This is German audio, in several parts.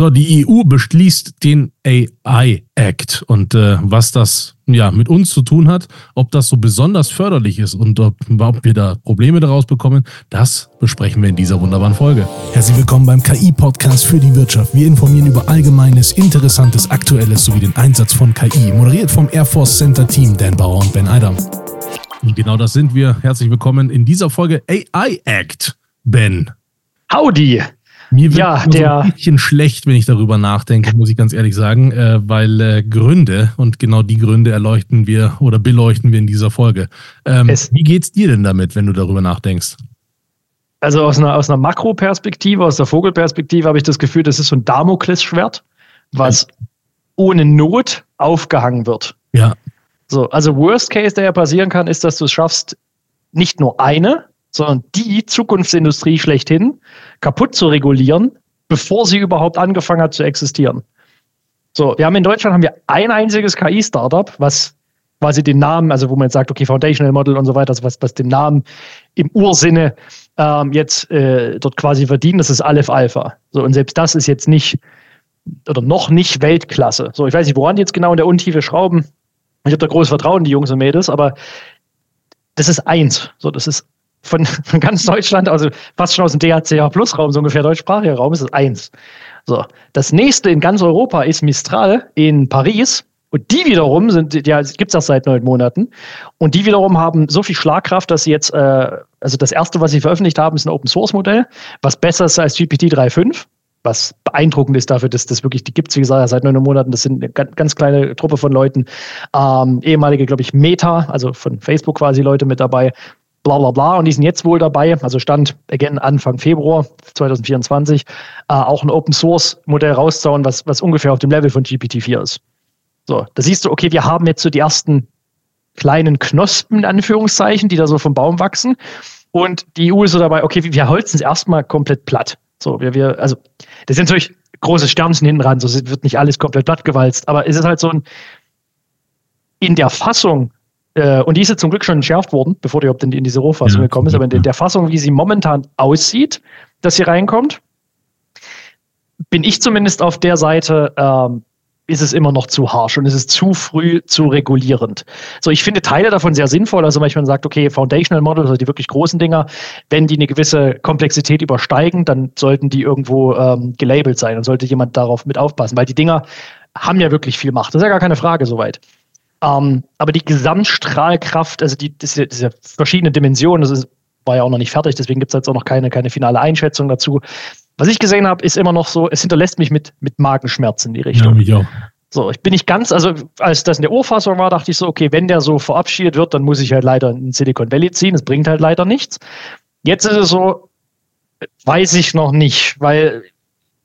So, die EU beschließt den AI Act und äh, was das ja mit uns zu tun hat, ob das so besonders förderlich ist und ob, ob wir da Probleme daraus bekommen, das besprechen wir in dieser wunderbaren Folge. Herzlich willkommen beim KI-Podcast für die Wirtschaft. Wir informieren über Allgemeines, Interessantes, Aktuelles sowie den Einsatz von KI. Moderiert vom Air Force Center Team Dan Bauer und Ben Eidam. Und genau das sind wir. Herzlich willkommen in dieser Folge AI Act. Ben. Howdy! Mir wird ja, der, so ein bisschen schlecht, wenn ich darüber nachdenke, muss ich ganz ehrlich sagen, äh, weil äh, Gründe und genau die Gründe erleuchten wir oder beleuchten wir in dieser Folge. Ähm, wie geht's dir denn damit, wenn du darüber nachdenkst? Also aus einer, aus einer Makroperspektive, aus der Vogelperspektive habe ich das Gefühl, das ist so ein Damoklesschwert, was ja. ohne Not aufgehangen wird. Ja. So, also Worst Case, der ja passieren kann, ist, dass du es schaffst, nicht nur eine, sondern die Zukunftsindustrie schlechthin kaputt zu regulieren, bevor sie überhaupt angefangen hat zu existieren. So, wir haben in Deutschland haben wir ein einziges KI-Startup, was quasi den Namen, also wo man jetzt sagt, okay, Foundational Model und so weiter, also was, was den Namen im Ursinne ähm, jetzt äh, dort quasi verdient, das ist Aleph Alpha. So, und selbst das ist jetzt nicht oder noch nicht Weltklasse. So, ich weiß nicht, woran die jetzt genau in der Untiefe schrauben. Ich habe da großes Vertrauen, die Jungs und Mädels, aber das ist eins. So, das ist von, ganz Deutschland, also fast schon aus dem DHCH Plus Raum, so ungefähr deutschsprachiger Raum, ist es eins. So. Das nächste in ganz Europa ist Mistral in Paris. Und die wiederum sind, ja, gibt es erst seit neun Monaten. Und die wiederum haben so viel Schlagkraft, dass sie jetzt, äh, also das erste, was sie veröffentlicht haben, ist ein Open Source Modell, was besser ist als GPT 3.5 was beeindruckend ist dafür, dass das wirklich, die gibt es, wie gesagt, seit neun Monaten. Das sind eine ganz, ganz kleine Truppe von Leuten. Ähm, ehemalige, glaube ich, Meta, also von Facebook quasi Leute mit dabei bla bla bla. Und die sind jetzt wohl dabei, also Stand again Anfang Februar 2024, äh, auch ein Open Source Modell rauszuhauen, was, was ungefähr auf dem Level von GPT-4 ist. So, da siehst du, okay, wir haben jetzt so die ersten kleinen Knospen, in Anführungszeichen, die da so vom Baum wachsen. Und die EU ist so dabei, okay, wir holzen es erstmal komplett platt. So, wir, wir, also, das sind natürlich große Sternchen hinten ran, so wird nicht alles komplett plattgewalzt, aber es ist halt so ein, in der Fassung äh, und die ist jetzt zum Glück schon entschärft worden, bevor die überhaupt in, in diese Rohfassung ja, gekommen ist. Aber in der Fassung, wie sie momentan aussieht, dass sie reinkommt, bin ich zumindest auf der Seite, ähm, ist es immer noch zu harsch und es ist zu früh zu regulierend. So, ich finde Teile davon sehr sinnvoll. Also manchmal sagt, okay, Foundational Models, also die wirklich großen Dinger, wenn die eine gewisse Komplexität übersteigen, dann sollten die irgendwo ähm, gelabelt sein und sollte jemand darauf mit aufpassen, weil die Dinger haben ja wirklich viel Macht. Das ist ja gar keine Frage soweit. Ähm, aber die Gesamtstrahlkraft, also die, diese, diese verschiedenen Dimensionen, das ist, war ja auch noch nicht fertig, deswegen gibt es jetzt auch noch keine, keine finale Einschätzung dazu. Was ich gesehen habe, ist immer noch so, es hinterlässt mich mit, mit Magenschmerzen in die Richtung. Ja, mich auch. So, ich bin nicht ganz, also als das in der Urfassung war, dachte ich so, okay, wenn der so verabschiedet wird, dann muss ich halt leider in Silicon Valley ziehen. Das bringt halt leider nichts. Jetzt ist es so, weiß ich noch nicht, weil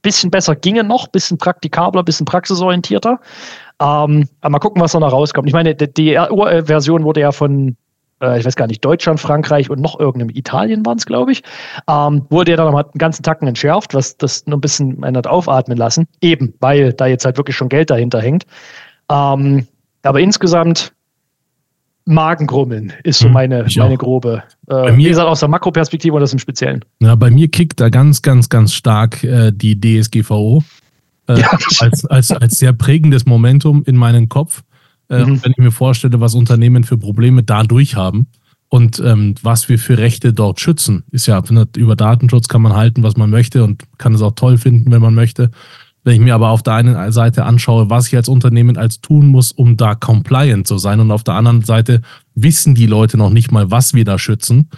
bisschen besser ginge noch, bisschen praktikabler, bisschen praxisorientierter. Ähm, aber mal gucken, was da noch rauskommt. Ich meine, die, die Version wurde ja von, äh, ich weiß gar nicht, Deutschland, Frankreich und noch irgendeinem Italien waren es, glaube ich, ähm, wurde ja dann nochmal einen ganzen Tacken entschärft, was das nur ein bisschen hat aufatmen lassen. Eben, weil da jetzt halt wirklich schon Geld dahinter hängt. Ähm, aber insgesamt Magengrummeln ist so hm, meine, meine grobe. Äh, mir, wie gesagt, aus der Makroperspektive und das im Speziellen. Ja, bei mir kickt da ganz, ganz, ganz stark äh, die DSGVO äh, ja. als, als, als sehr prägendes Momentum in meinen Kopf, äh, mhm. wenn ich mir vorstelle, was Unternehmen für Probleme dadurch haben und ähm, was wir für Rechte dort schützen. Ist ja, über Datenschutz kann man halten, was man möchte und kann es auch toll finden, wenn man möchte. Wenn ich mir aber auf der einen Seite anschaue, was ich als Unternehmen als tun muss, um da compliant zu sein, und auf der anderen Seite wissen die Leute noch nicht mal, was wir da schützen,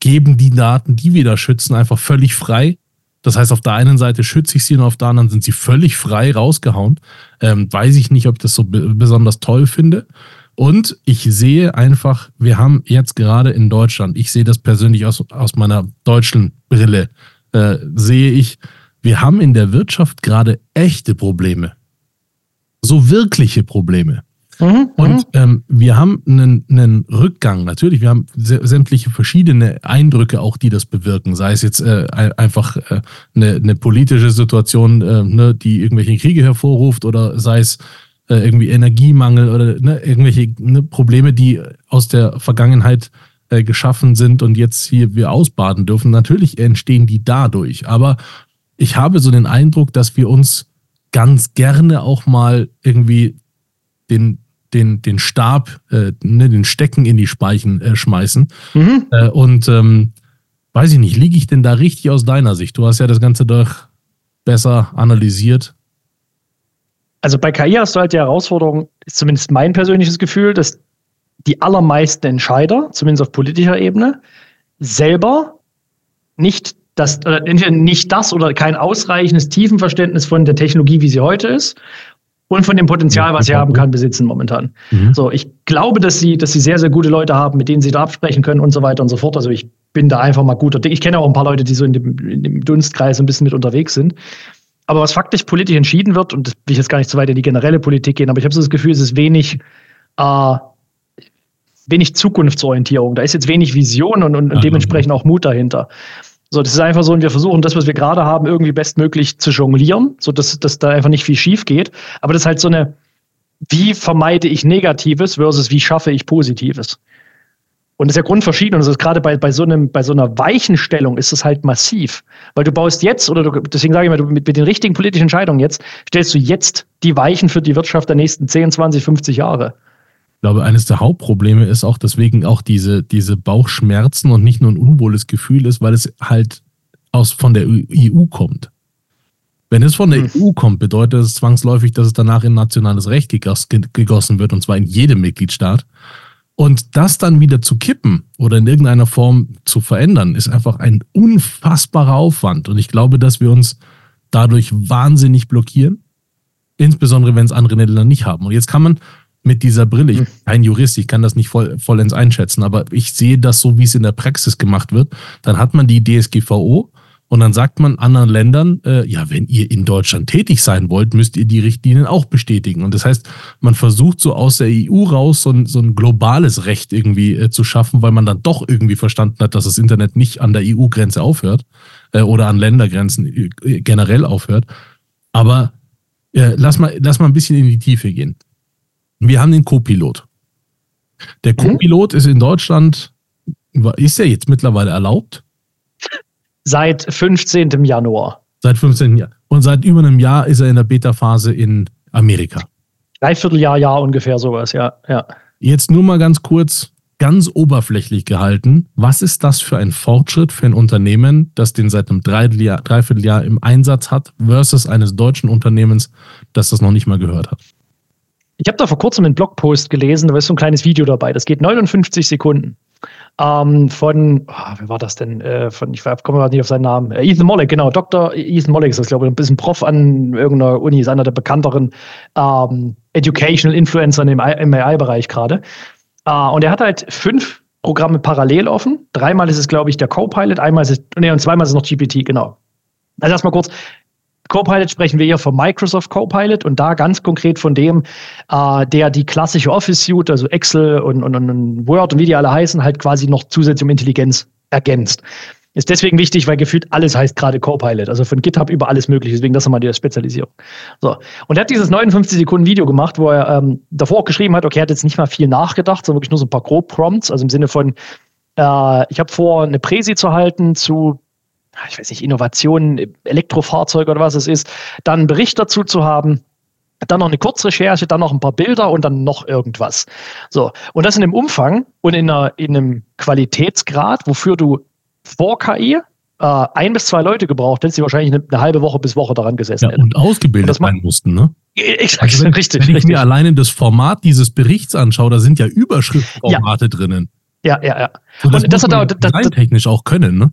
geben die Daten, die wir da schützen, einfach völlig frei das heißt, auf der einen Seite schütze ich sie und auf der anderen sind sie völlig frei rausgehauen. Ähm, weiß ich nicht, ob ich das so besonders toll finde. Und ich sehe einfach, wir haben jetzt gerade in Deutschland, ich sehe das persönlich aus, aus meiner deutschen Brille, äh, sehe ich, wir haben in der Wirtschaft gerade echte Probleme. So wirkliche Probleme. Mhm, und mhm. ähm, wir haben einen, einen Rückgang, natürlich, wir haben sämtliche verschiedene Eindrücke auch, die das bewirken, sei es jetzt äh, einfach äh, eine, eine politische Situation, äh, ne, die irgendwelche Kriege hervorruft oder sei es äh, irgendwie Energiemangel oder ne, irgendwelche ne, Probleme, die aus der Vergangenheit äh, geschaffen sind und jetzt hier wir ausbaden dürfen. Natürlich entstehen die dadurch, aber ich habe so den Eindruck, dass wir uns ganz gerne auch mal irgendwie den, den, den Stab, äh, ne, den Stecken in die Speichen äh, schmeißen. Mhm. Äh, und ähm, weiß ich nicht, liege ich denn da richtig aus deiner Sicht? Du hast ja das Ganze doch besser analysiert. Also bei KI hast du halt die Herausforderung, ist zumindest mein persönliches Gefühl, dass die allermeisten Entscheider, zumindest auf politischer Ebene, selber nicht das, entweder nicht das oder kein ausreichendes Tiefenverständnis von der Technologie, wie sie heute ist, und von dem Potenzial, was sie haben kann, besitzen momentan. Mhm. So, ich glaube, dass sie, dass sie sehr, sehr gute Leute haben, mit denen sie da absprechen können und so weiter und so fort. Also ich bin da einfach mal guter. Ich kenne auch ein paar Leute, die so in dem, in dem Dunstkreis ein bisschen mit unterwegs sind. Aber was faktisch politisch entschieden wird, und das will ich jetzt gar nicht so weit in die generelle Politik gehen, aber ich habe so das Gefühl, es ist wenig, äh, wenig Zukunftsorientierung. Da ist jetzt wenig Vision und, und, und dementsprechend auch Mut dahinter. So, das ist einfach so, und wir versuchen das, was wir gerade haben, irgendwie bestmöglich zu jonglieren, so dass, dass da einfach nicht viel schief geht. Aber das ist halt so eine, wie vermeide ich Negatives versus wie schaffe ich Positives? Und das ist ja grundverschieden. Und das ist gerade bei, bei, so einem, bei so einer Weichenstellung ist es halt massiv. Weil du baust jetzt, oder du, deswegen sage ich mal, du, mit, mit den richtigen politischen Entscheidungen jetzt, stellst du jetzt die Weichen für die Wirtschaft der nächsten 10, 20, 50 Jahre glaube, eines der Hauptprobleme ist auch deswegen auch diese, diese Bauchschmerzen und nicht nur ein unwohles Gefühl ist, weil es halt aus, von der EU kommt. Wenn es von der hm. EU kommt, bedeutet es zwangsläufig, dass es danach in nationales Recht gegossen wird, und zwar in jedem Mitgliedstaat. Und das dann wieder zu kippen oder in irgendeiner Form zu verändern, ist einfach ein unfassbarer Aufwand. Und ich glaube, dass wir uns dadurch wahnsinnig blockieren, insbesondere wenn es andere Länder nicht haben. Und jetzt kann man mit dieser Brille. Ich bin kein Jurist, ich kann das nicht voll, vollends einschätzen, aber ich sehe das so, wie es in der Praxis gemacht wird. Dann hat man die DSGVO und dann sagt man anderen Ländern, äh, ja, wenn ihr in Deutschland tätig sein wollt, müsst ihr die Richtlinien auch bestätigen. Und das heißt, man versucht so aus der EU raus so ein, so ein globales Recht irgendwie äh, zu schaffen, weil man dann doch irgendwie verstanden hat, dass das Internet nicht an der EU-Grenze aufhört äh, oder an Ländergrenzen äh, generell aufhört. Aber äh, lass, mal, lass mal ein bisschen in die Tiefe gehen. Wir haben den Co-Pilot. Der mhm. Co-Pilot mhm. ist in Deutschland, ist er jetzt mittlerweile erlaubt? Seit 15. Januar. Seit 15. Jahr. Und seit über einem Jahr ist er in der Beta-Phase in Amerika. Dreivierteljahr, Jahr ungefähr sowas, ja, ja. Jetzt nur mal ganz kurz, ganz oberflächlich gehalten. Was ist das für ein Fortschritt für ein Unternehmen, das den seit einem Dreivierteljahr, Dreivierteljahr im Einsatz hat, versus eines deutschen Unternehmens, das das noch nicht mal gehört hat? Ich habe da vor kurzem einen Blogpost gelesen, da ist so ein kleines Video dabei. Das geht 59 Sekunden. Ähm, von, oh, wer war das denn? Äh, von, ich komme gerade nicht auf seinen Namen. Äh, Ethan Mollick, genau. Dr. Ethan Mollick ist das, glaube ich. Ein bisschen Prof an irgendeiner Uni, ist einer der bekannteren ähm, Educational Influencer im, AI-Bereich gerade. Äh, und er hat halt fünf Programme parallel offen. Dreimal ist es, glaube ich, der Copilot, einmal ist es, nee, und zweimal ist es noch GPT, genau. Also erstmal kurz, Copilot sprechen wir hier von Microsoft Copilot und da ganz konkret von dem, äh, der die klassische Office Suite, also Excel und, und, und Word und wie die alle heißen, halt quasi noch zusätzlich um Intelligenz ergänzt. Ist deswegen wichtig, weil gefühlt alles heißt gerade Copilot. Also von GitHub über alles mögliche. Deswegen das nochmal die Spezialisierung. So. Und er hat dieses 59 Sekunden Video gemacht, wo er ähm, davor auch geschrieben hat, okay, er hat jetzt nicht mal viel nachgedacht, sondern wirklich nur so ein paar Grob-Prompts. Also im Sinne von, äh, ich habe vor, eine Präsi zu halten zu ich weiß nicht, Innovationen, Elektrofahrzeuge oder was es ist, dann einen Bericht dazu zu haben, dann noch eine Kurzrecherche, dann noch ein paar Bilder und dann noch irgendwas. So. Und das in einem Umfang und in, einer, in einem Qualitätsgrad, wofür du vor KI äh, ein bis zwei Leute gebraucht hättest, die wahrscheinlich eine, eine, halbe Woche bis Woche daran gesessen ja, hätten. Und ausgebildet sein mussten, ne? Exakt, also wenn, richtig. Wenn ich richtig. mir alleine das Format dieses Berichts anschaue, da sind ja Überschriftformate ja. drinnen. Ja, ja, ja. So, das, und das hat er das, technisch auch können, ne?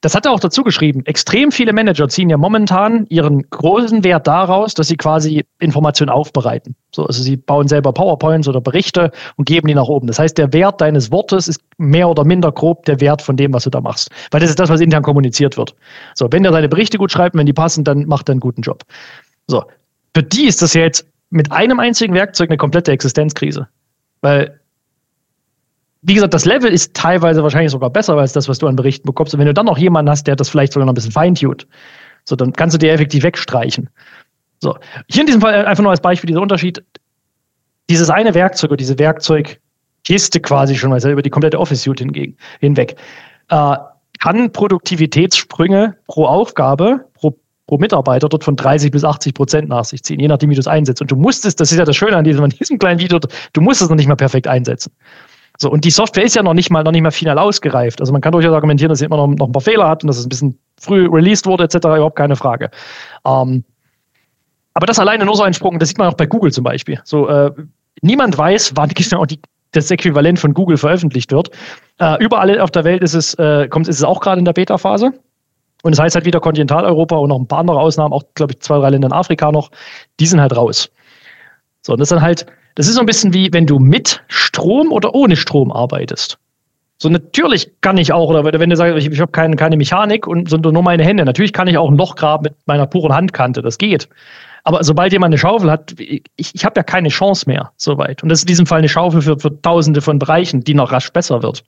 Das hat er auch dazu geschrieben. Extrem viele Manager ziehen ja momentan ihren großen Wert daraus, dass sie quasi Informationen aufbereiten. So, also sie bauen selber PowerPoints oder Berichte und geben die nach oben. Das heißt, der Wert deines Wortes ist mehr oder minder grob der Wert von dem, was du da machst. Weil das ist das, was intern kommuniziert wird. So, wenn der seine Berichte gut schreibt, wenn die passen, dann macht er einen guten Job. So, für die ist das jetzt mit einem einzigen Werkzeug eine komplette Existenzkrise. Weil wie gesagt, das Level ist teilweise wahrscheinlich sogar besser als das, was du an Berichten bekommst. Und wenn du dann noch jemanden hast, der das vielleicht sogar noch ein bisschen feintuned, so, dann kannst du dir effektiv wegstreichen. So. Hier in diesem Fall einfach nur als Beispiel dieser Unterschied. Dieses eine Werkzeug oder diese Werkzeugkiste quasi schon, also über die komplette Office Suite hinweg, äh, kann Produktivitätssprünge pro Aufgabe, pro pro Mitarbeiter dort von 30 bis 80 Prozent nach sich ziehen, je nachdem, wie du es einsetzt. Und du musst es, das ist ja das Schöne an diesem, an diesem kleinen Video, du musst es noch nicht mal perfekt einsetzen. So, und die Software ist ja noch nicht mal, noch nicht mal final ausgereift. Also man kann durchaus argumentieren, dass sie immer noch, noch ein paar Fehler hat und dass es ein bisschen früh released wurde, etc., überhaupt keine Frage. Ähm, aber das alleine nur so ein Sprung, das sieht man auch bei Google zum Beispiel. So, äh, niemand weiß, wann genau die, das Äquivalent von Google veröffentlicht wird. Äh, überall auf der Welt ist es, äh, kommt, ist es auch gerade in der Beta-Phase. Und das heißt halt wieder Kontinentaleuropa und noch ein paar andere Ausnahmen, auch, glaube ich, zwei, drei Länder in Afrika noch, die sind halt raus. So, und das ist dann halt, das ist so ein bisschen wie, wenn du mit Strom oder ohne Strom arbeitest. So, natürlich kann ich auch, oder wenn du sagst, ich, ich habe keine, keine Mechanik und sondern nur meine Hände, natürlich kann ich auch ein Loch graben mit meiner puren Handkante, das geht. Aber sobald jemand eine Schaufel hat, ich, ich habe ja keine Chance mehr, soweit. Und das ist in diesem Fall eine Schaufel für, für tausende von Bereichen, die noch rasch besser wird.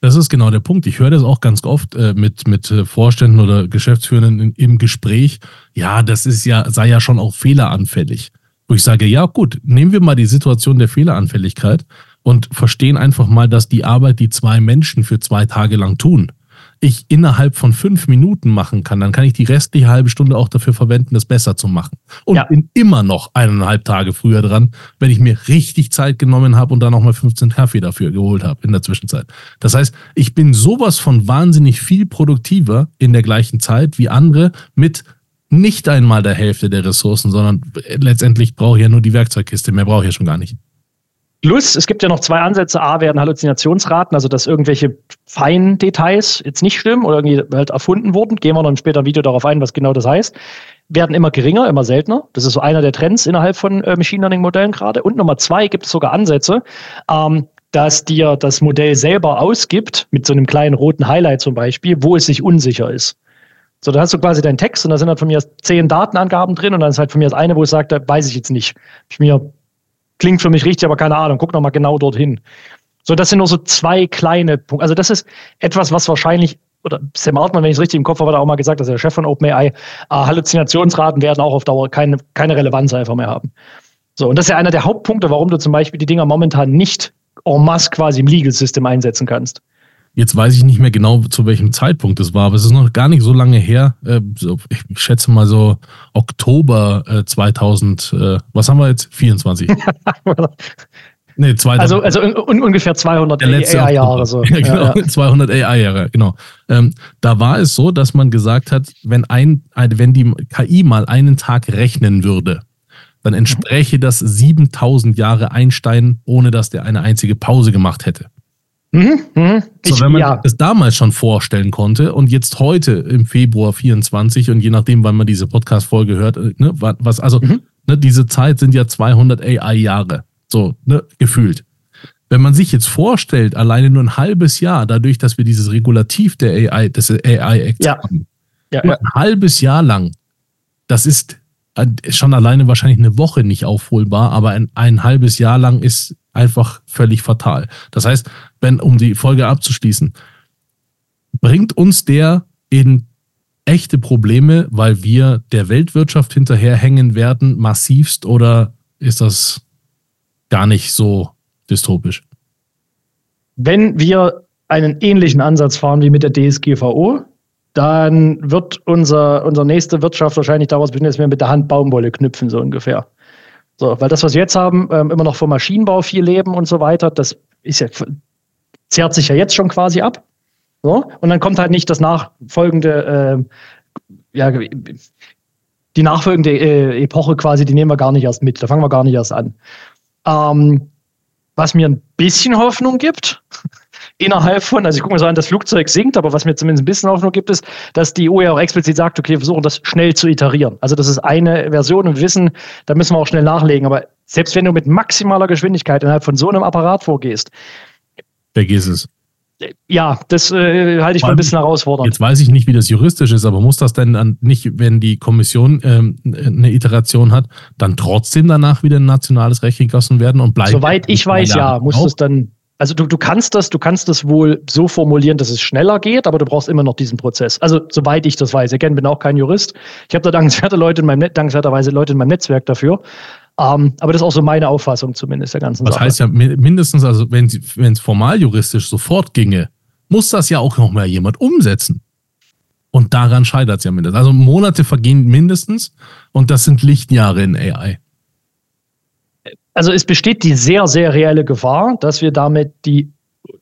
Das ist genau der Punkt. Ich höre das auch ganz oft äh, mit, mit äh, Vorständen oder Geschäftsführenden in, im Gespräch. Ja, das ist ja, sei ja schon auch fehleranfällig. Wo ich sage, ja gut, nehmen wir mal die Situation der Fehleranfälligkeit und verstehen einfach mal, dass die Arbeit, die zwei Menschen für zwei Tage lang tun, ich innerhalb von fünf Minuten machen kann, dann kann ich die restliche halbe Stunde auch dafür verwenden, das besser zu machen. Und ja. bin immer noch eineinhalb Tage früher dran, wenn ich mir richtig Zeit genommen habe und dann nochmal 15 Kaffee dafür geholt habe in der Zwischenzeit. Das heißt, ich bin sowas von wahnsinnig viel produktiver in der gleichen Zeit wie andere mit nicht einmal der Hälfte der Ressourcen, sondern letztendlich brauche ich ja nur die Werkzeugkiste, mehr brauche ich ja schon gar nicht. Plus, es gibt ja noch zwei Ansätze. A, werden Halluzinationsraten, also dass irgendwelche feinen Details jetzt nicht stimmen oder irgendwie halt erfunden wurden. Gehen wir noch später im Video darauf ein, was genau das heißt. Werden immer geringer, immer seltener. Das ist so einer der Trends innerhalb von äh, Machine Learning Modellen gerade. Und Nummer zwei gibt es sogar Ansätze, ähm, dass dir das Modell selber ausgibt, mit so einem kleinen roten Highlight zum Beispiel, wo es sich unsicher ist. So, dann hast du quasi deinen Text und da sind halt von mir zehn Datenangaben drin und dann ist halt von mir das eine, wo sagt, da weiß ich jetzt nicht. Ich mir klingt für mich richtig, aber keine Ahnung, guck nochmal genau dorthin. So, das sind nur so zwei kleine Punkte. Also, das ist etwas, was wahrscheinlich, oder Sam Altman, wenn ich es richtig im Kopf habe, hat auch mal gesagt, dass der Chef von OpenAI, äh, Halluzinationsraten werden auch auf Dauer keine, keine Relevanz einfach mehr haben. So, und das ist ja einer der Hauptpunkte, warum du zum Beispiel die Dinger momentan nicht en masse quasi im Legal System einsetzen kannst. Jetzt weiß ich nicht mehr genau, zu welchem Zeitpunkt es war, aber es ist noch gar nicht so lange her. Äh, ich schätze mal so Oktober 2000, äh, was haben wir jetzt? 24. nee, 2000. Also, also un ungefähr 200 AI-Jahre. So. Ja, genau, ja, 200 AI-Jahre, genau. Ähm, da war es so, dass man gesagt hat, wenn, ein, wenn die KI mal einen Tag rechnen würde, dann entspräche das 7000 Jahre Einstein, ohne dass der eine einzige Pause gemacht hätte. Mhm, mh. So, wenn man ja. das damals schon vorstellen konnte und jetzt heute im Februar 24 und je nachdem, wann man diese Podcast-Folge hört, äh, ne, was, also, mhm. ne, diese Zeit sind ja 200 AI-Jahre. So, ne, gefühlt. Wenn man sich jetzt vorstellt, alleine nur ein halbes Jahr, dadurch, dass wir dieses Regulativ der AI, des AI-Acts ja. haben, ja, ja. ein halbes Jahr lang, das ist äh, schon alleine wahrscheinlich eine Woche nicht aufholbar, aber ein, ein halbes Jahr lang ist einfach völlig fatal. Das heißt, wenn, um die Folge abzuschließen, bringt uns der in echte Probleme, weil wir der Weltwirtschaft hinterherhängen werden, massivst, oder ist das gar nicht so dystopisch? Wenn wir einen ähnlichen Ansatz fahren wie mit der DSGVO, dann wird unser, unsere nächste Wirtschaft wahrscheinlich daraus bestehen, dass wir mit der Hand Baumwolle knüpfen, so ungefähr. So, weil das, was wir jetzt haben, ähm, immer noch vom Maschinenbau viel leben und so weiter, das ist ja, zehrt sich ja jetzt schon quasi ab. So, und dann kommt halt nicht das nachfolgende, äh, ja, die nachfolgende äh, Epoche quasi, die nehmen wir gar nicht erst mit, da fangen wir gar nicht erst an. Ähm, was mir ein bisschen Hoffnung gibt, innerhalb von, also ich gucke mir so an, das Flugzeug sinkt, aber was mir zumindest ein bisschen Hoffnung gibt, ist, dass die EU ja auch explizit sagt, okay, wir versuchen das schnell zu iterieren. Also das ist eine Version und wir wissen, da müssen wir auch schnell nachlegen. Aber selbst wenn du mit maximaler Geschwindigkeit innerhalb von so einem Apparat vorgehst, vergiss es. Ja, das äh, halte ich für ein bisschen herausfordernd. Jetzt weiß ich nicht, wie das juristisch ist, aber muss das denn dann nicht, wenn die Kommission ähm, eine Iteration hat, dann trotzdem danach wieder ein nationales Recht gegossen werden und bleibt? Soweit ich weiß, ja, muss es dann also du, du kannst das, du kannst das wohl so formulieren, dass es schneller geht, aber du brauchst immer noch diesen Prozess. Also soweit ich das weiß. Ich bin auch kein Jurist. Ich habe da dankenswerte Leute in meinem Net dankenswerterweise Leute in meinem Netzwerk dafür. Um, ähm, aber das ist auch so meine Auffassung zumindest der ganzen das Sache. Das heißt ja mindestens, also wenn es formal juristisch sofort ginge, muss das ja auch noch mal jemand umsetzen. Und daran scheitert es ja mindestens. Also Monate vergehen mindestens und das sind Lichtjahre in AI. Also es besteht die sehr, sehr reelle Gefahr, dass wir damit die,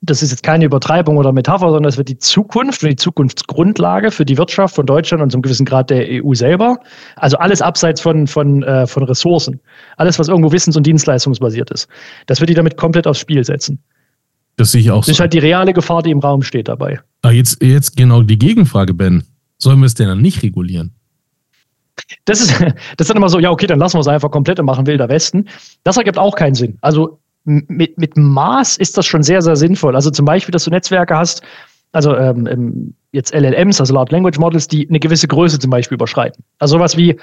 das ist jetzt keine Übertreibung oder Metapher, sondern dass wir die Zukunft und die Zukunftsgrundlage für die Wirtschaft von Deutschland und zum gewissen Grad der EU selber, also alles abseits von, von, äh, von Ressourcen, alles, was irgendwo wissens- und dienstleistungsbasiert ist, dass wir die damit komplett aufs Spiel setzen. Das sehe ich auch so. Das ist halt die reale Gefahr, die im Raum steht dabei. Aber jetzt, jetzt genau die Gegenfrage, Ben. Sollen wir es denn dann nicht regulieren? Das ist, das dann immer so, ja, okay, dann lassen wir es einfach komplett und machen Wilder Westen. Das ergibt auch keinen Sinn. Also mit, mit Maß ist das schon sehr, sehr sinnvoll. Also zum Beispiel, dass du Netzwerke hast, also ähm, jetzt LLMs, also Large Language Models, die eine gewisse Größe zum Beispiel überschreiten. Also sowas wie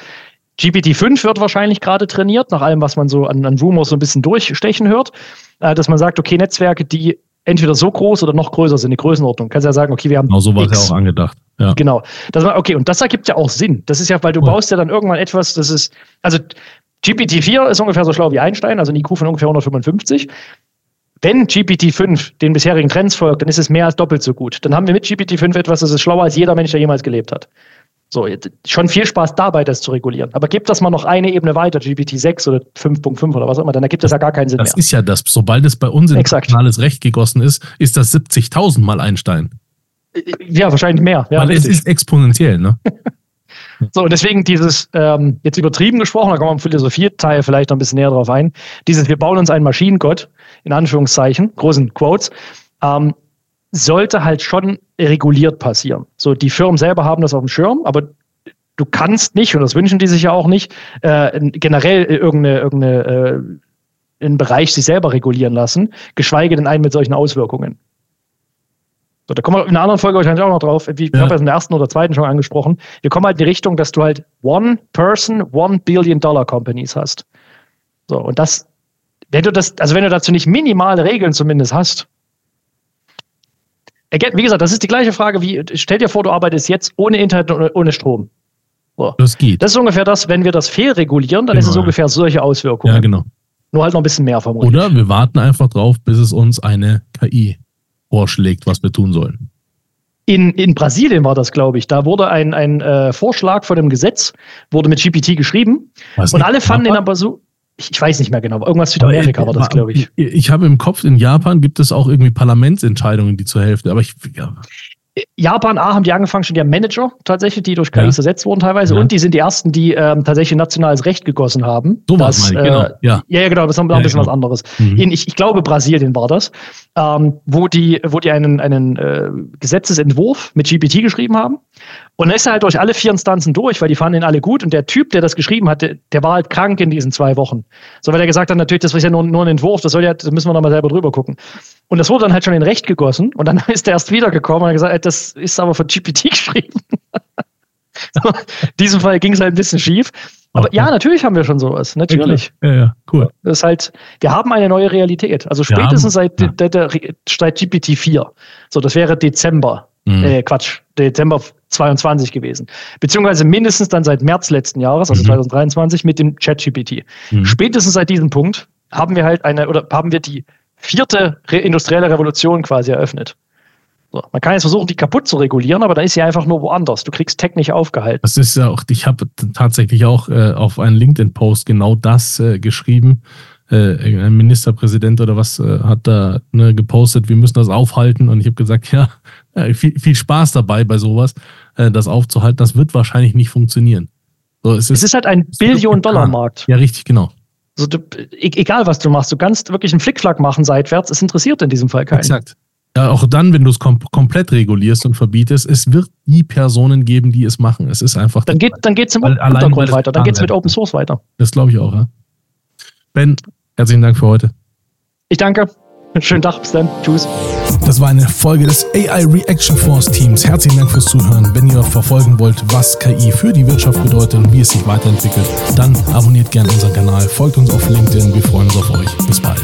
GPT-5 wird wahrscheinlich gerade trainiert, nach allem, was man so an, an Rumors so ein bisschen durchstechen hört, äh, dass man sagt, okay, Netzwerke, die entweder so groß oder noch größer sind, eine Größenordnung. Kannst ja sagen, okay, wir haben. Genau, so war es ja auch angedacht. Ja. Genau. Das war, okay, und das ergibt ja auch Sinn. Das ist ja, weil du ja. baust ja dann irgendwann etwas, das ist, also GPT-4 ist ungefähr so schlau wie Einstein, also ein IQ von ungefähr 155. Wenn GPT-5 den bisherigen Trends folgt, dann ist es mehr als doppelt so gut. Dann haben wir mit GPT-5 etwas, das ist schlauer als jeder Mensch, der jemals gelebt hat. So, schon viel Spaß dabei, das zu regulieren. Aber gibt das mal noch eine Ebene weiter, GPT-6 oder 5.5 oder was auch immer, dann ergibt das ja gar keinen Sinn das mehr. Das ist ja das. Sobald es bei uns in nationales Recht gegossen ist, ist das 70.000 mal Einstein. Ja, wahrscheinlich mehr. Ja, Weil richtig. es ist exponentiell, ne? so, und deswegen dieses, ähm, jetzt übertrieben gesprochen, da kommen wir im Philosophie-Teil vielleicht noch ein bisschen näher drauf ein, dieses, wir bauen uns einen Maschinengott, in Anführungszeichen, großen Quotes, ähm, sollte halt schon reguliert passieren. So, die Firmen selber haben das auf dem Schirm, aber du kannst nicht, und das wünschen die sich ja auch nicht, äh, generell irgendeine, irgendeine äh, einen Bereich sich selber regulieren lassen, geschweige denn einen mit solchen Auswirkungen. So, da kommen wir in einer anderen Folge wahrscheinlich auch noch drauf, wie ich ja. habe es in der ersten oder zweiten schon angesprochen. Wir kommen halt in die Richtung, dass du halt One Person, One Billion Dollar Companies hast. So, und das, wenn du das, also wenn du dazu nicht minimale Regeln zumindest hast, wie gesagt, das ist die gleiche Frage wie, stell dir vor, du arbeitest jetzt ohne Internet und ohne Strom. So. Das geht. Das ist ungefähr das, wenn wir das fehlregulieren, dann genau, ist es genau, ungefähr solche Auswirkungen. Ja, genau. Nur halt noch ein bisschen mehr vermutlich. Oder wir warten einfach drauf, bis es uns eine KI vorschlägt, was wir tun sollen. In, in Brasilien war das, glaube ich. Da wurde ein, ein äh, Vorschlag von dem Gesetz, wurde mit GPT geschrieben. Was und alle fanden ihn aber so ich, weiß nicht mehr genau, irgendwas Südamerika war das, glaube ich. Ich, ich habe im Kopf, in Japan gibt es auch irgendwie Parlamentsentscheidungen, die zur Hälfte, aber ich, ja, Japan A haben die angefangen, schon die Manager tatsächlich, die durch KI ja. ersetzt wurden teilweise. Ja. Und die sind die ersten, die ähm, tatsächlich nationales Recht gegossen haben. So meine ich, genau. Äh, ja. ja, genau, das ist ein bisschen genau. was anderes. Mhm. In, ich, ich glaube, Brasilien war das, ähm, wo die, wo die einen, einen äh, Gesetzesentwurf mit GPT geschrieben haben. Und dann ist er halt durch alle vier Instanzen durch, weil die fanden ihn alle gut. Und der Typ, der das geschrieben hat, der, der war halt krank in diesen zwei Wochen. So, weil er gesagt hat, natürlich, das ist ja nur, nur ein Entwurf, das soll ja, das müssen wir nochmal selber drüber gucken. Und das wurde dann halt schon in Recht gegossen. Und dann ist er erst wiedergekommen und hat gesagt, das ist aber von GPT geschrieben. in diesem Fall ging es halt ein bisschen schief. Aber okay. ja, natürlich haben wir schon sowas. Natürlich. Ja, ja, cool. Das ist halt, wir haben eine neue Realität. Also spätestens seit, ja. der, seit GPT 4. So, das wäre Dezember. Mhm. Äh, Quatsch, Dezember 22 gewesen. Beziehungsweise mindestens dann seit März letzten Jahres, also mhm. 2023, mit dem ChatGPT. Mhm. Spätestens seit diesem Punkt haben wir halt eine, oder haben wir die vierte industrielle Revolution quasi eröffnet. So, man kann jetzt versuchen, die kaputt zu regulieren, aber dann ist sie einfach nur woanders. Du kriegst Tech nicht aufgehalten. Das ist ja auch, ich habe tatsächlich auch äh, auf einen LinkedIn-Post genau das äh, geschrieben. Äh, ein Ministerpräsident oder was äh, hat da ne, gepostet, wir müssen das aufhalten. Und ich habe gesagt, ja, äh, viel, viel Spaß dabei bei sowas, äh, das aufzuhalten. Das wird wahrscheinlich nicht funktionieren. So, es, ist, es ist halt ein Billion-Dollar-Markt. Ja, richtig, genau. Also du, e-, egal was du machst, du kannst wirklich einen Flickflack machen seitwärts. Es interessiert in diesem Fall keinen. Exakt. Ja, auch dann, wenn du es kom komplett regulierst und verbietest, es wird die Personen geben, die es machen. Es ist einfach. Dann geht dann geht's im Untergrund weiter. Dann geht es mit Open Source weiter. Das glaube ich auch. Ja. Ben, herzlichen Dank für heute. Ich danke. Schönen Tag, bis dann. Tschüss. Das war eine Folge des AI Reaction Force Teams. Herzlichen Dank fürs Zuhören. Wenn ihr verfolgen wollt, was KI für die Wirtschaft bedeutet und wie es sich weiterentwickelt, dann abonniert gerne unseren Kanal, folgt uns auf LinkedIn. Wir freuen uns auf euch. Bis bald.